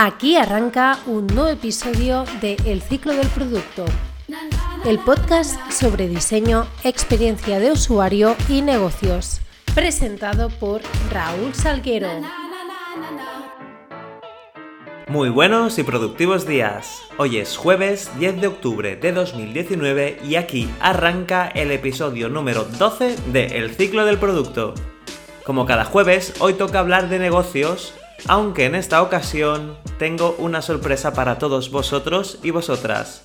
Aquí arranca un nuevo episodio de El ciclo del producto, el podcast sobre diseño, experiencia de usuario y negocios, presentado por Raúl Salguero. Muy buenos y productivos días. Hoy es jueves 10 de octubre de 2019 y aquí arranca el episodio número 12 de El ciclo del producto. Como cada jueves, hoy toca hablar de negocios, aunque en esta ocasión tengo una sorpresa para todos vosotros y vosotras.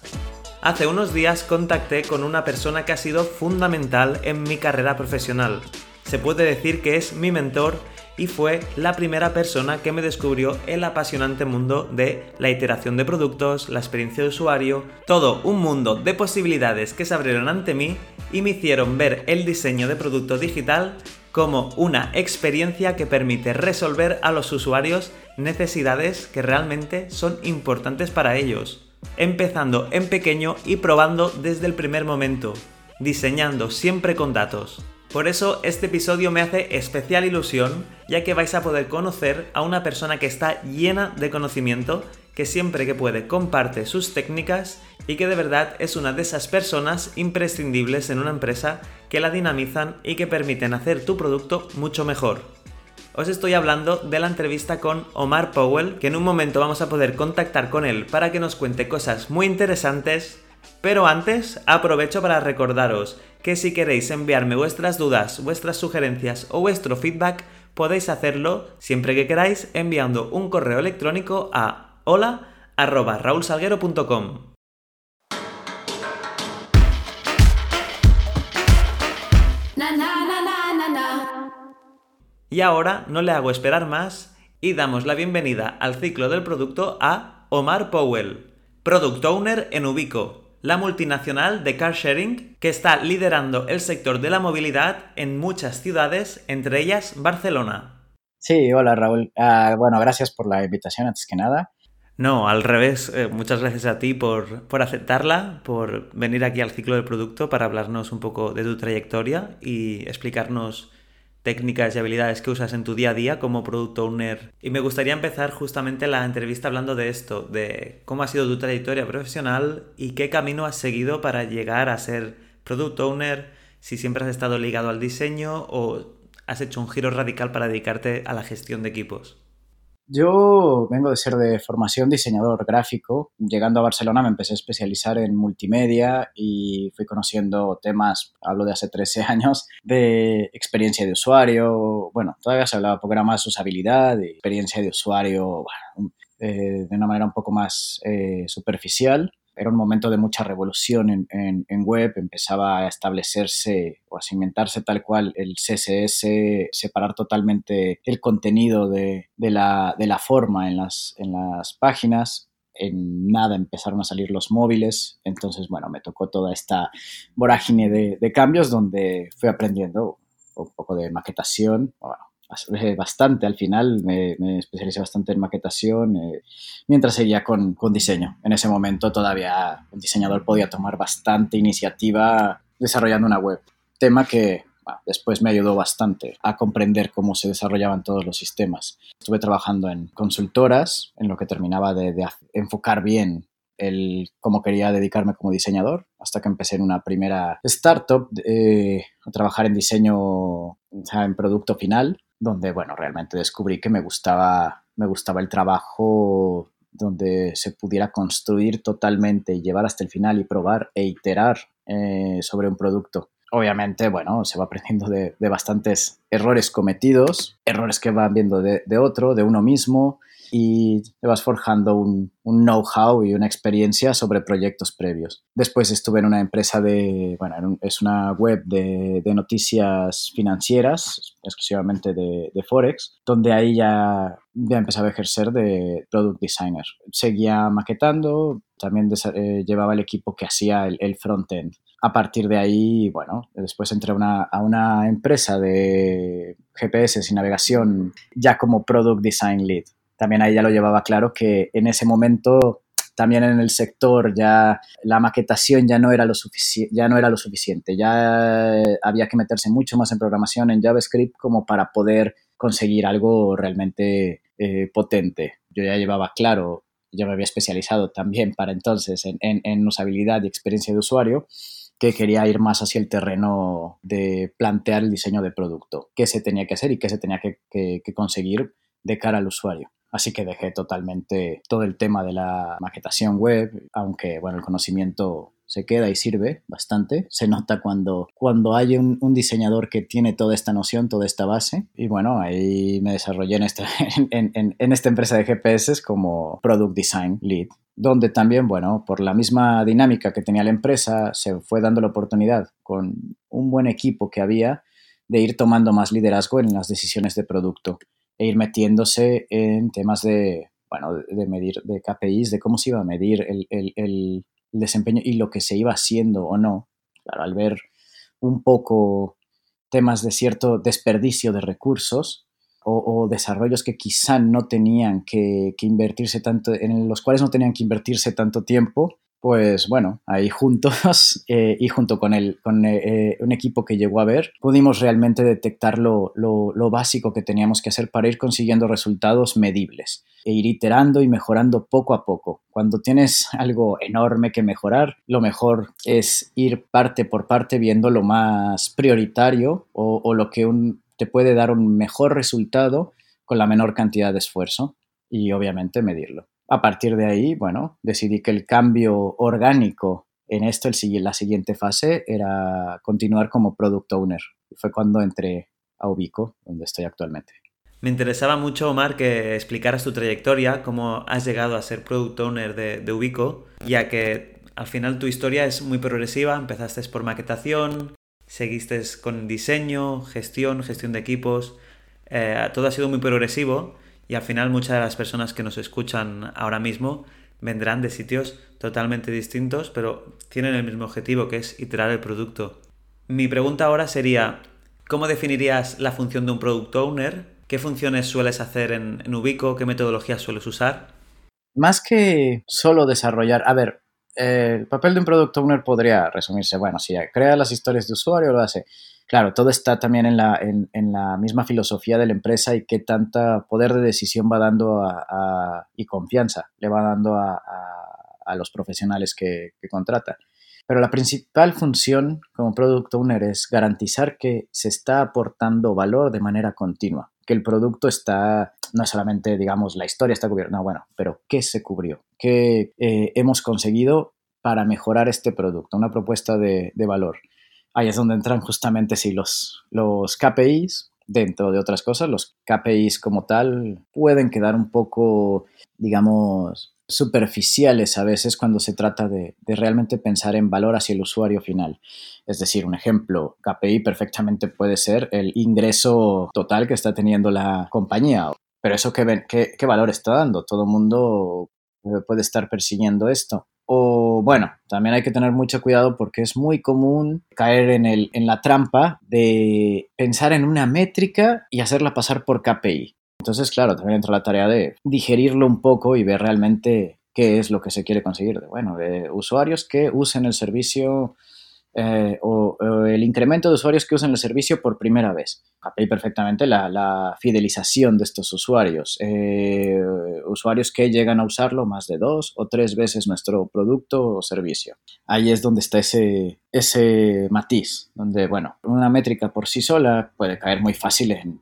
Hace unos días contacté con una persona que ha sido fundamental en mi carrera profesional. Se puede decir que es mi mentor y fue la primera persona que me descubrió el apasionante mundo de la iteración de productos, la experiencia de usuario, todo un mundo de posibilidades que se abrieron ante mí y me hicieron ver el diseño de producto digital como una experiencia que permite resolver a los usuarios necesidades que realmente son importantes para ellos, empezando en pequeño y probando desde el primer momento, diseñando siempre con datos. Por eso este episodio me hace especial ilusión, ya que vais a poder conocer a una persona que está llena de conocimiento, que siempre que puede comparte sus técnicas y que de verdad es una de esas personas imprescindibles en una empresa que la dinamizan y que permiten hacer tu producto mucho mejor. Os estoy hablando de la entrevista con Omar Powell, que en un momento vamos a poder contactar con él para que nos cuente cosas muy interesantes, pero antes aprovecho para recordaros que si queréis enviarme vuestras dudas, vuestras sugerencias o vuestro feedback, podéis hacerlo siempre que queráis enviando un correo electrónico a hola@raulsalguero.com. Y ahora no le hago esperar más y damos la bienvenida al ciclo del producto a Omar Powell, Product Owner en Ubico, la multinacional de car sharing que está liderando el sector de la movilidad en muchas ciudades, entre ellas Barcelona. Sí, hola Raúl. Ah, bueno, gracias por la invitación antes que nada. No, al revés. Eh, muchas gracias a ti por, por, aceptarla, por venir aquí al ciclo del producto para hablarnos un poco de tu trayectoria y explicarnos técnicas y habilidades que usas en tu día a día como Product Owner. Y me gustaría empezar justamente la entrevista hablando de esto, de cómo ha sido tu trayectoria profesional y qué camino has seguido para llegar a ser Product Owner, si siempre has estado ligado al diseño o has hecho un giro radical para dedicarte a la gestión de equipos. Yo vengo de ser de formación diseñador gráfico. Llegando a Barcelona me empecé a especializar en multimedia y fui conociendo temas, hablo de hace 13 años, de experiencia de usuario. Bueno, todavía se hablaba poco más de usabilidad, de experiencia de usuario, eh, de una manera un poco más eh, superficial era un momento de mucha revolución en, web, empezaba a establecerse o a cimentarse tal cual el CSS, separar totalmente el contenido de, la, forma en las, en las páginas. En nada empezaron a salir los móviles, entonces, bueno, me tocó toda esta vorágine de, de cambios donde fui aprendiendo un poco de maquetación, bueno, bastante al final, me, especialicé bastante en maquetación, eh, mientras seguía con, con, diseño. En ese momento todavía el diseñador podía tomar bastante iniciativa desarrollando una web, tema que después me ayudó bastante a comprender cómo se desarrollaban todos los sistemas. Estuve trabajando en consultoras, en lo que terminaba de, enfocar bien el cómo quería dedicarme como diseñador, hasta que empecé en una primera startup eh, a trabajar en diseño, en producto final, donde, bueno, realmente descubrí que me gustaba, me gustaba el trabajo donde se pudiera construir totalmente y llevar hasta el final y probar e iterar eh, sobre un producto. Obviamente, bueno, se va aprendiendo de, bastantes errores cometidos, errores que van viendo de, de otro, de uno mismo, y te vas forjando un, know-how y una experiencia sobre proyectos previos. Después estuve en una empresa de, bueno, es una web de, noticias financieras, exclusivamente de, Forex, donde ahí ya, ya empezaba a ejercer de product designer. Seguía maquetando, también eh, llevaba el equipo que hacía el, el front-end. A partir de ahí, bueno, después entré una, a una empresa de GPS y navegación ya como Product Design Lead también ahí ya lo llevaba claro que en ese momento también en el sector ya la maquetación ya no era lo, ya no era lo suficiente, ya había que meterse mucho más en programación en JavaScript como para poder conseguir algo realmente eh, potente. Yo ya llevaba claro, ya me había especializado también para entonces en, usabilidad y experiencia de usuario, que quería ir más hacia el terreno de plantear el diseño de producto, qué se tenía que hacer y qué se tenía que conseguir de cara al usuario. Así que dejé totalmente todo el tema de la maquetación web, aunque bueno, el conocimiento se queda y sirve bastante. Se nota cuando, cuando hay un, diseñador que tiene toda esta noción, toda esta base. Y bueno, ahí me desarrollé en esta, en, esta empresa de GPS como Product Design Lead donde también, bueno, por la misma dinámica que tenía la empresa, se fue dando la oportunidad con un buen equipo que había de ir tomando más liderazgo en las decisiones de producto e ir metiéndose en temas de, bueno, de medir, de KPIs, de cómo se iba a medir el, el desempeño y lo que se iba haciendo o no. Claro, al ver un poco temas de cierto desperdicio de recursos o, desarrollos que quizá no tenían que, que, invertirse tanto, en los cuales no tenían que invertirse tanto tiempo, pues bueno, ahí juntos eh, y junto con, el, con eh, un equipo que llegó a ver, pudimos realmente detectar lo, lo, básico que teníamos que hacer para ir consiguiendo resultados medibles e ir iterando y mejorando poco a poco. Cuando tienes algo enorme que mejorar, lo mejor es ir parte por parte viendo lo más prioritario o, lo que te puede dar un mejor resultado con la menor cantidad de esfuerzo y obviamente medirlo. A partir de ahí, bueno, decidí que el cambio orgánico en esto, la siguiente fase, era continuar como product owner. Fue cuando entré a Ubico, donde estoy actualmente. Me interesaba mucho, Omar, que explicaras tu trayectoria, cómo has llegado a ser product owner de, Ubico, ya que al final tu historia es muy progresiva, empezaste por maquetación, seguiste con diseño, gestión, gestión de equipos, eh, todo ha sido muy progresivo y al final muchas de las personas que nos escuchan ahora mismo vendrán de sitios totalmente distintos, pero tienen el mismo objetivo, que es iterar el producto. Mi pregunta ahora sería, ¿cómo definirías la función de un product owner? ¿Qué funciones sueles hacer en, Ubico? ¿Qué metodologías sueles usar? Más que solo desarrollar, a ver, eh, el papel de un product owner podría resumirse, bueno, si crea las historias de usuario, lo hace claro, todo está también en la, en, la, misma filosofía de la empresa y qué tanta poder de decisión va dando y confianza le va dando a, los profesionales que, contrata. Pero la principal función como Product Owner es garantizar que se está aportando valor de manera continua, que el producto está, no solamente, digamos, la historia está cubierta, no, bueno, pero ¿qué se cubrió? ¿Qué eh, hemos conseguido para mejorar este producto? Una propuesta de valor ahí es donde entran justamente sí, los, los KPIs, dentro de otras cosas. Los KPIs como tal pueden quedar un poco, digamos, superficiales a veces cuando se trata de, de, realmente pensar en valor hacia el usuario final. Es decir, un ejemplo, KPI perfectamente puede ser el ingreso total que está teniendo la compañía. Pero eso, ¿qué, qué, qué valor está dando? Todo el mundo puede estar persiguiendo esto. O bueno, también hay que tener mucho cuidado porque es muy común caer en, el, en la trampa de pensar en una métrica y hacerla pasar por KPI. Entonces, claro, también entra la tarea de digerirlo un poco y ver realmente qué es lo que se quiere conseguir. Bueno, de usuarios que usen el servicio eh, o, el incremento de usuarios que usan el servicio por primera vez. KPI perfectamente la, fidelización de estos usuarios. Eh, usuarios que llegan a usarlo más de dos o tres veces nuestro producto o servicio. Ahí es donde está ese, ese matiz, donde, bueno, una métrica por sí sola puede caer muy fácil en,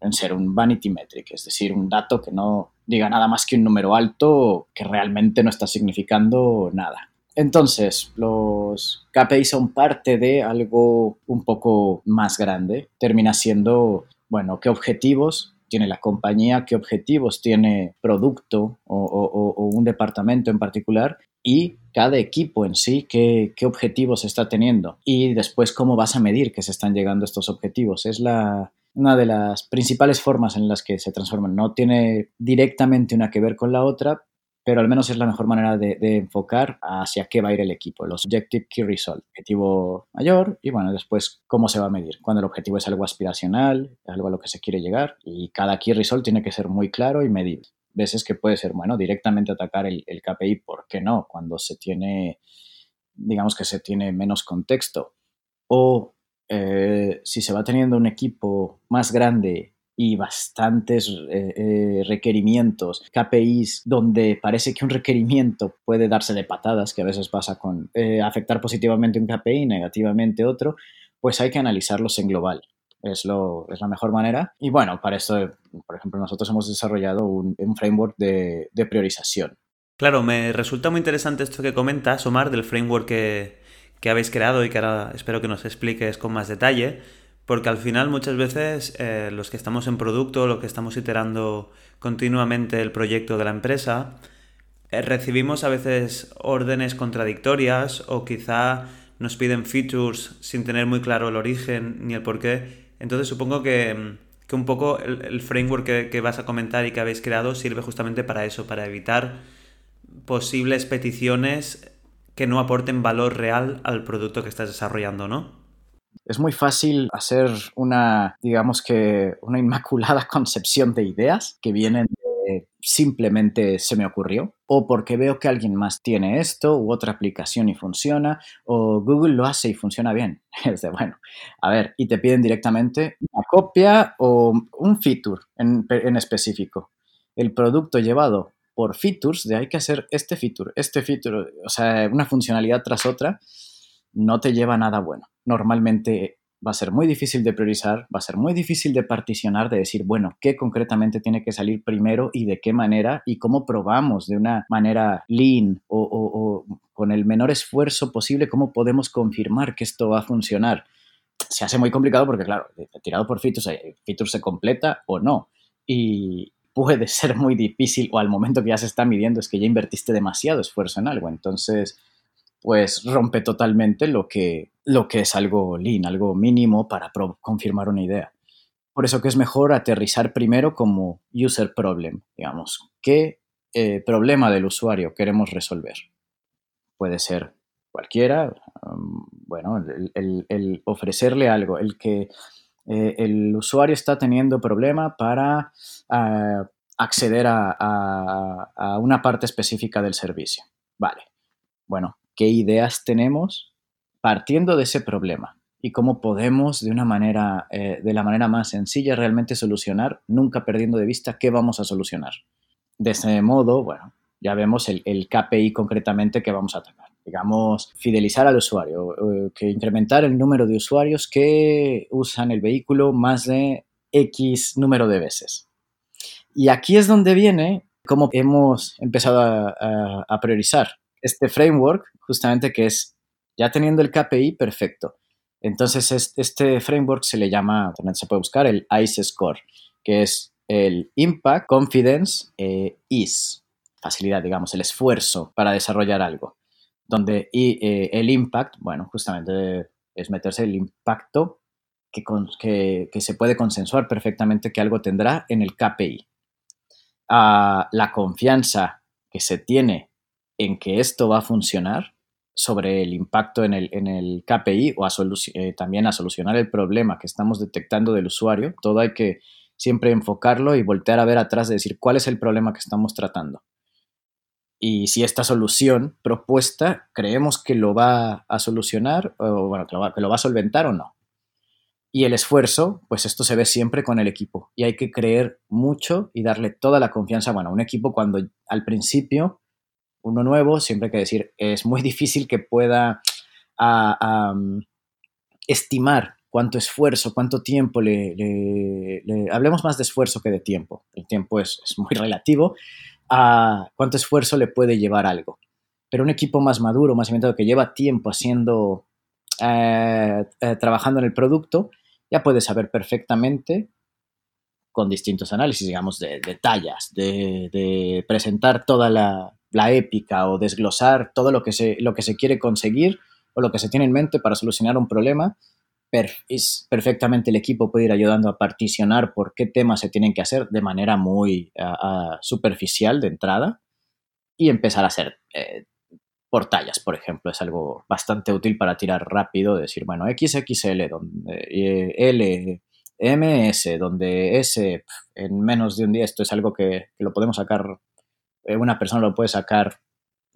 en ser un vanity metric, es decir, un dato que no diga nada más que un número alto que realmente no está significando nada. Entonces, los KPI son parte de algo un poco más grande. Termina siendo, bueno, qué objetivos tiene la compañía, qué objetivos tiene producto o, un departamento en particular y cada equipo en sí, qué, objetivos está teniendo y después cómo vas a medir que se están llegando estos objetivos. Es la, una de las principales formas en las que se transforman. No tiene directamente una que ver con la otra, pero al menos es la mejor manera de, enfocar hacia qué va a ir el equipo, los Objective Key Result, objetivo mayor y bueno, después cómo se va a medir, cuando el objetivo es algo aspiracional, algo a lo que se quiere llegar y cada Key Result tiene que ser muy claro y medible. Veces que puede ser, bueno, directamente atacar el, KPI, ¿por qué no? Cuando se tiene, digamos que se tiene menos contexto o eh, si se va teniendo un equipo más grande y bastantes eh, eh, requerimientos, KPIs, donde parece que un requerimiento puede darse de patadas, que a veces pasa con eh, afectar positivamente un KPI, negativamente otro, pues hay que analizarlos en global. Es, lo, es la mejor manera. Y bueno, para esto, por ejemplo, nosotros hemos desarrollado un, framework de, de, priorización. Claro, me resulta muy interesante esto que comentas, Omar, del framework que, que habéis creado y que ahora espero que nos expliques con más detalle porque al final muchas veces eh, los que estamos en producto, los que estamos iterando continuamente el proyecto de la empresa, eh, recibimos a veces órdenes contradictorias o quizá nos piden features sin tener muy claro el origen ni el porqué. Entonces supongo que, un poco el, framework que, que, vas a comentar y que habéis creado sirve justamente para eso, para evitar posibles peticiones que no aporten valor real al producto que estás desarrollando, ¿no? Es muy fácil hacer una, digamos que, una inmaculada concepción de ideas que vienen de simplemente se me ocurrió, o porque veo que alguien más tiene esto u otra aplicación y funciona, o Google lo hace y funciona bien. Es de, bueno, a ver, y te piden directamente una copia o un feature en, específico. El producto llevado por features, de hay que hacer este feature, este feature, o sea, una funcionalidad tras otra, no te lleva nada bueno. Normalmente va a ser muy difícil de priorizar, va a ser muy difícil de particionar, de decir, bueno, qué concretamente tiene que salir primero y de qué manera y cómo probamos de una manera lean o, con el menor esfuerzo posible, cómo podemos confirmar que esto va a funcionar. Se hace muy complicado porque, claro, tirado por features, eh, feature se completa o no. Y puede ser muy difícil o al momento que ya se está midiendo es que ya invertiste demasiado esfuerzo en algo. Entonces, pues rompe totalmente lo que, lo que es algo lean, algo mínimo para confirmar una idea. Por eso que es mejor aterrizar primero como user problem, digamos, qué eh, problema del usuario queremos resolver. Puede ser cualquiera, um, bueno, el, ofrecerle algo, el que eh, el usuario está teniendo problema para ah, acceder a, a una parte específica del servicio. Vale, bueno, qué ideas tenemos partiendo de ese problema y cómo podemos de una manera, eh, de la manera más sencilla realmente solucionar, nunca perdiendo de vista qué vamos a solucionar. De ese modo, bueno, ya vemos el, KPI concretamente que vamos a atacar. Digamos, fidelizar al usuario, eh, que incrementar el número de usuarios que usan el vehículo más de X número de veces. Y aquí es donde viene cómo hemos empezado a priorizar este framework, justamente que es, ya teniendo el KPI, perfecto. Entonces, este framework se le llama, también se puede buscar el ICE Score, que es el Impact, Confidence, eh, Ease, facilidad, digamos, el esfuerzo para desarrollar algo. Donde eh, el Impact, bueno, justamente es meterse el impacto que, que, que, se puede consensuar perfectamente que algo tendrá en el KPI. Ah, la confianza que se tiene en que esto va a funcionar sobre el impacto en el, en el KPI o eh, también a solucionar el problema que estamos detectando del usuario. Todo hay que siempre enfocarlo y voltear a ver atrás de decir cuál es el problema que estamos tratando. Y si esta solución propuesta creemos que lo va a solucionar, o bueno, que lo, que lo va a solventar o no. Y el esfuerzo, pues esto se ve siempre con el equipo. Y hay que creer mucho y darle toda la confianza. Bueno, un equipo cuando al principio uno nuevo, siempre hay que decir, es muy difícil que pueda estimar cuánto esfuerzo, cuánto tiempo le, Hablemos más de esfuerzo que de tiempo. El tiempo es, muy relativo a cuánto esfuerzo le puede llevar algo. Pero un equipo más maduro, más inventado, que lleva tiempo haciendo, eh, eh, trabajando en el producto, ya puede saber perfectamente con distintos análisis, digamos, de, tallas, de, presentar toda la, la épica o desglosar todo lo que, se, lo que se quiere conseguir o lo que se tiene en mente para solucionar un problema, es perfectamente el equipo puede ir ayudando a particionar por qué temas se tienen que hacer de manera muy superficial de entrada y empezar a hacer eh, por tallas, por ejemplo, es algo bastante útil para tirar rápido, decir, bueno, XXL, donde, eh, L, MS, donde S en menos de un día, esto es algo que lo podemos sacar una persona lo puede sacar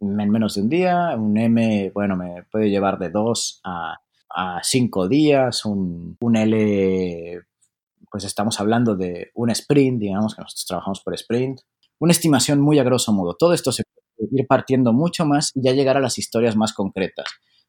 en menos de un día, un M, bueno, me puede llevar de dos a, a cinco días, un, L pues estamos hablando de un sprint, digamos que nosotros trabajamos por sprint, una estimación muy a grosso modo. Todo esto se puede ir partiendo mucho más y ya llegar a las historias más concretas.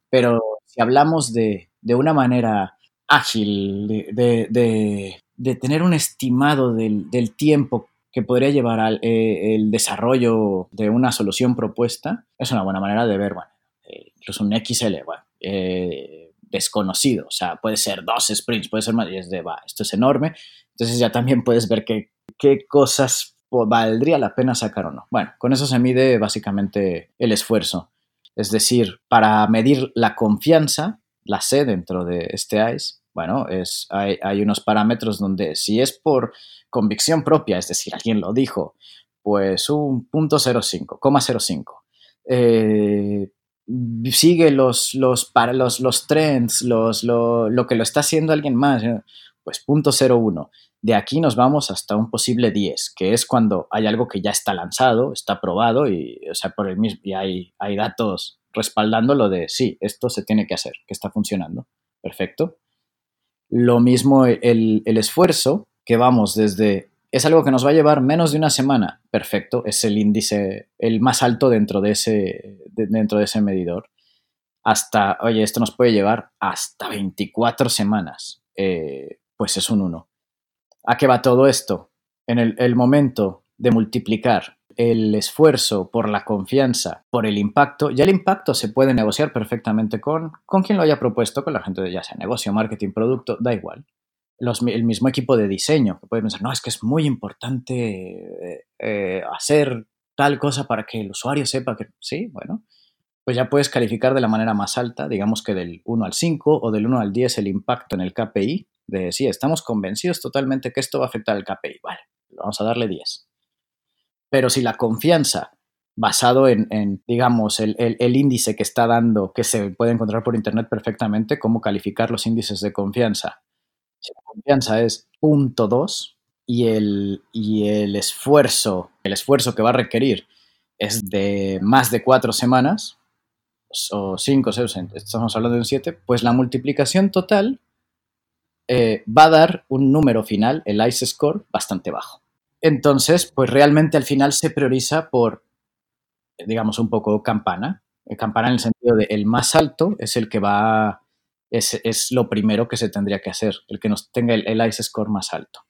Pero si hablamos de, una manera ágil, de, tener un estimado del, tiempo que podría llevar al eh, desarrollo de una solución propuesta, es una buena manera de ver, bueno, eh, incluso un XL, bueno, eh, desconocido, o sea, puede ser dos sprints, puede ser más, y es de, va, esto es enorme, entonces ya también puedes ver qué, qué cosas valdría la pena sacar o no. Bueno, con eso se mide básicamente el esfuerzo. Es decir, para medir la confianza, la C dentro de este ICE, bueno, es, hay, unos parámetros donde si es por convicción propia, es decir, alguien lo dijo, pues un punto 0,5, 0,05. Eh, sigue los, los, para los, los trends, los, lo, lo, que lo está haciendo alguien más, pues punto 0,1. De aquí nos vamos hasta un posible 10, que es cuando hay algo que ya está lanzado, está probado y, o sea, por el mismo, y hay, hay datos respaldando lo de sí, esto se tiene que hacer, que está funcionando. Perfecto. Lo mismo el, el esfuerzo, que vamos desde es algo que nos va a llevar menos de una semana. Perfecto, es el índice el más alto dentro de ese, dentro de ese medidor. Hasta, oye, esto nos puede llevar hasta 24 semanas. Eh, pues es un 1. ¿A qué va todo esto? En el, momento de multiplicar el esfuerzo por la confianza, por el impacto, ya el impacto se puede negociar perfectamente con, con quien lo haya propuesto, con la gente de ya sea negocio, marketing, producto, da igual. el mismo equipo de diseño, que puede pensar, no, es que es muy importante eh, eh, hacer tal cosa para que el usuario sepa que, sí, bueno, pues ya puedes calificar de la manera más alta, digamos que del 1 al 5 o del 1 al 10 el impacto en el KPI, de sí, estamos convencidos totalmente que esto va a afectar al KPI. Vale, vamos a darle 10. Pero si la confianza basado en, digamos, el, índice que está dando, que se puede encontrar por Internet perfectamente, cómo calificar los índices de confianza. Si la confianza es punto 2 y el, y el esfuerzo, el esfuerzo que va a requerir es de más de cuatro semanas, o 5, 6, estamos hablando de un 7, pues la multiplicación total eh, va a dar un número final, el ICE score, bastante bajo. Entonces, pues realmente al final se prioriza por, digamos, un poco campana. Eh, campana en el sentido de el más alto es el que va, es, es lo primero que se tendría que hacer, el que nos tenga el, el ICE score más alto.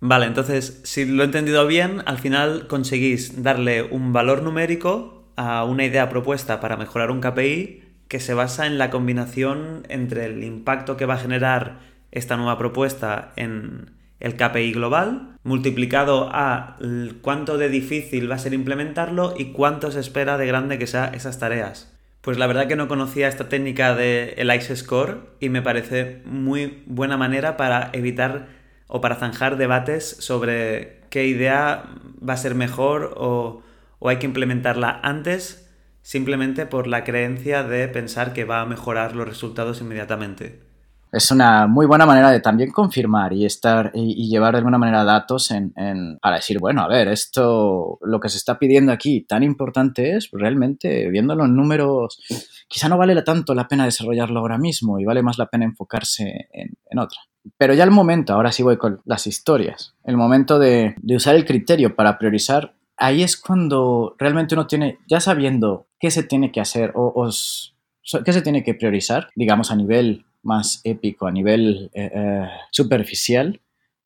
Vale, entonces, si lo he entendido bien, al final conseguís darle un valor numérico a una idea propuesta para mejorar un KPI que se basa en la combinación entre el impacto que va a generar esta nueva propuesta en el KPI global, multiplicado a cuánto de difícil va a ser implementarlo y cuánto se espera de grande que sean esas tareas. Pues la verdad que no conocía esta técnica de el ICE Score y me parece muy buena manera para evitar o para zanjar debates sobre qué idea va a ser mejor o, o hay que implementarla antes simplemente por la creencia de pensar que va a mejorar los resultados inmediatamente es una muy buena manera de también confirmar y estar y, llevar de alguna manera datos en, para decir, bueno, a ver, esto, lo que se está pidiendo aquí tan importante es, realmente, viéndolo en números, quizá no vale tanto la pena desarrollarlo ahora mismo y vale más la pena enfocarse en, otra. Pero ya el momento, ahora sí voy con las historias, el momento de, usar el criterio para priorizar, ahí es cuando realmente uno tiene, ya sabiendo qué se tiene que hacer o qué se tiene que priorizar, digamos a nivel más épico, a nivel eh, eh, superficial,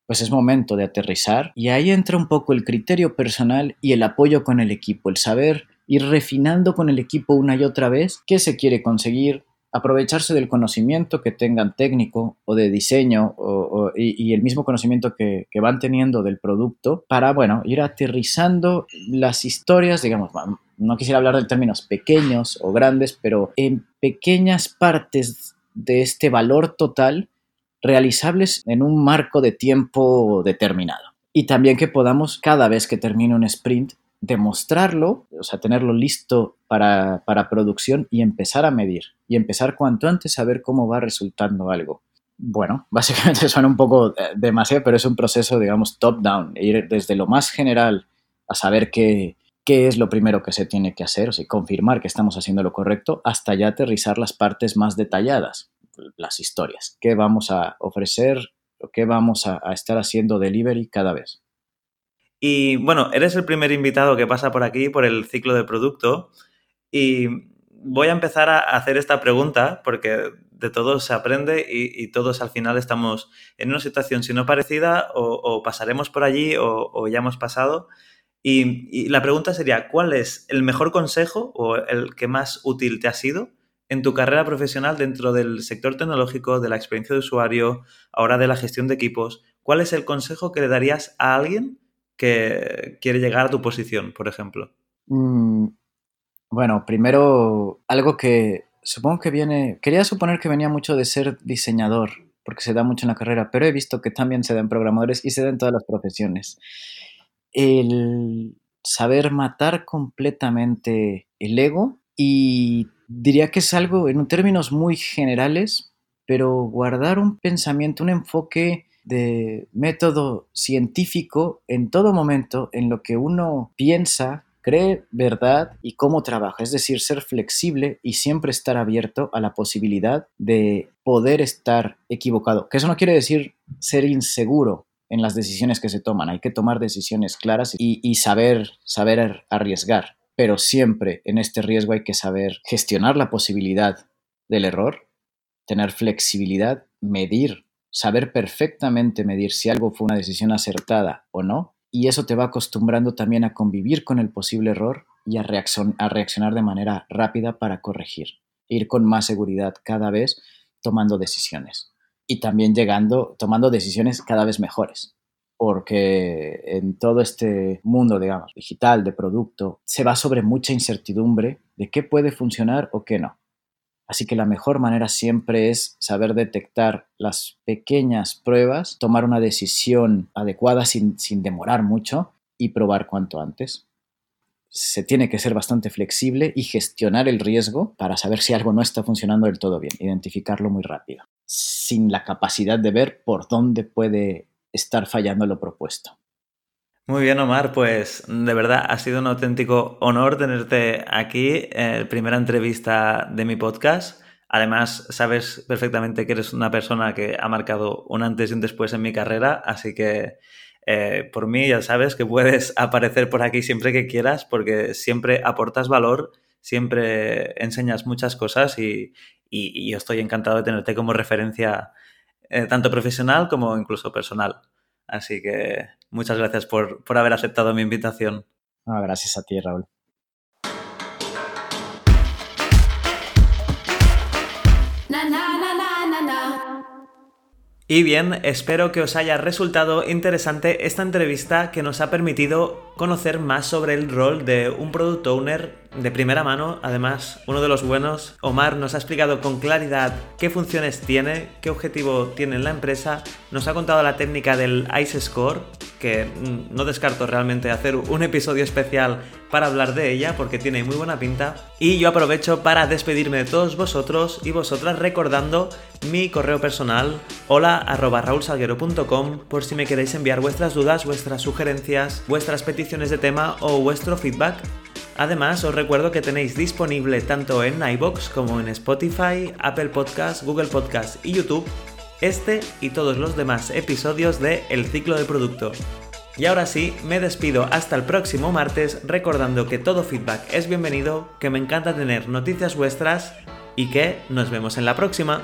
pues es momento de aterrizar. Y ahí entra un poco el criterio personal y el apoyo con el equipo, el saber ir refinando con el equipo una y otra vez qué se quiere conseguir, aprovecharse del conocimiento que tengan técnico o de diseño y, el mismo conocimiento que, que, van teniendo del producto para, bueno, ir aterrizando las historias, digamos, no quisiera hablar de términos pequeños o grandes, pero en pequeñas partes de este valor total realizables en un marco de tiempo determinado. Y también que podamos, cada vez que termine un sprint, demostrarlo, o sea, tenerlo listo para, producción y empezar a medir. Y empezar cuanto antes a ver cómo va resultando algo. Bueno, básicamente suena un poco eh, demasiado, pero es un proceso, digamos, top-down, ir desde lo más general a saber qué, qué es lo primero que se tiene que hacer, o sea, confirmar que estamos haciendo lo correcto, hasta ya aterrizar las partes más detalladas, las historias. ¿Qué vamos a ofrecer qué vamos a, estar haciendo delivery cada vez. Y bueno, eres el primer invitado que pasa por aquí por el ciclo de producto y voy a empezar a hacer esta pregunta porque de todos se aprende y, todos al final estamos en una situación, si no parecida, o, pasaremos por allí o, ya hemos pasado. Y, la pregunta sería, ¿cuál es el mejor consejo o el que más útil te ha sido en tu carrera profesional dentro del sector tecnológico, de la experiencia de usuario, ahora de la gestión de equipos? ¿Cuál es el consejo que le darías a alguien que quiere llegar a tu posición, por ejemplo? Mm, bueno, primero, algo que supongo que viene, quería suponer que venía mucho de ser diseñador, porque se da mucho en la carrera, pero he visto que también se da en programadores y se da en todas las profesiones. El saber matar completamente el ego y diría que es algo en términos muy generales, pero guardar un pensamiento, un enfoque de método científico en todo momento en lo que uno piensa, cree verdad y cómo trabaja, es decir, ser flexible y siempre estar abierto a la posibilidad de poder estar equivocado, que eso no quiere decir ser inseguro en las decisiones que se toman, hay que tomar decisiones claras y, saber, saber arriesgar, pero siempre en este riesgo hay que saber gestionar la posibilidad del error, tener flexibilidad, medir, saber perfectamente medir si algo fue una decisión acertada o no. Y eso te va acostumbrando también a convivir con el posible error y a, a reaccionar de manera rápida para corregir, ir con más seguridad cada vez tomando decisiones y también llegando, tomando decisiones cada vez mejores, porque en todo este mundo, digamos, digital, de producto, se va sobre mucha incertidumbre de qué puede funcionar o qué no. Así que la mejor manera siempre es saber detectar las pequeñas pruebas, tomar una decisión adecuada sin, demorar mucho y probar cuanto antes. Se tiene que ser bastante flexible y gestionar el riesgo para saber si algo no está funcionando del todo bien, identificarlo muy rápido, sin la capacidad de ver por dónde puede estar fallando lo propuesto. Muy bien, Omar, pues de verdad ha sido un auténtico honor tenerte aquí, en primera entrevista de mi podcast. Además, sabes perfectamente que eres una persona que ha marcado un antes y un después en mi carrera, así que eh, por mí ya sabes que puedes aparecer por aquí siempre que quieras porque siempre aportas valor, siempre enseñas muchas cosas y, yo estoy encantado de tenerte como referencia eh, tanto profesional como incluso personal. Así que muchas gracias por, haber aceptado mi invitación. gracias a ti, Raúl. Y bien, espero que os haya resultado interesante esta entrevista que nos ha permitido conocer más sobre el rol de un product owner de primera mano, además uno de los buenos. Omar nos ha explicado con claridad qué funciones tiene, qué objetivo tiene en la empresa, nos ha contado la técnica del Ice Score, que mm, no descarto realmente hacer un episodio especial para hablar de ella porque tiene muy buena pinta. Y yo aprovecho para despedirme de todos vosotros y vosotras recordando mi correo personal hola raulsalguero.com por si me queréis enviar vuestras dudas, vuestras sugerencias, vuestras peticiones de tema o vuestro feedback Además, os recuerdo que tenéis disponible tanto en iBox como en Spotify, Apple Podcasts, Google Podcasts y YouTube este y todos los demás episodios de El ciclo de producto. Y ahora sí, me despido hasta el próximo martes recordando que todo feedback es bienvenido, que me encanta tener noticias vuestras y que nos vemos en la próxima.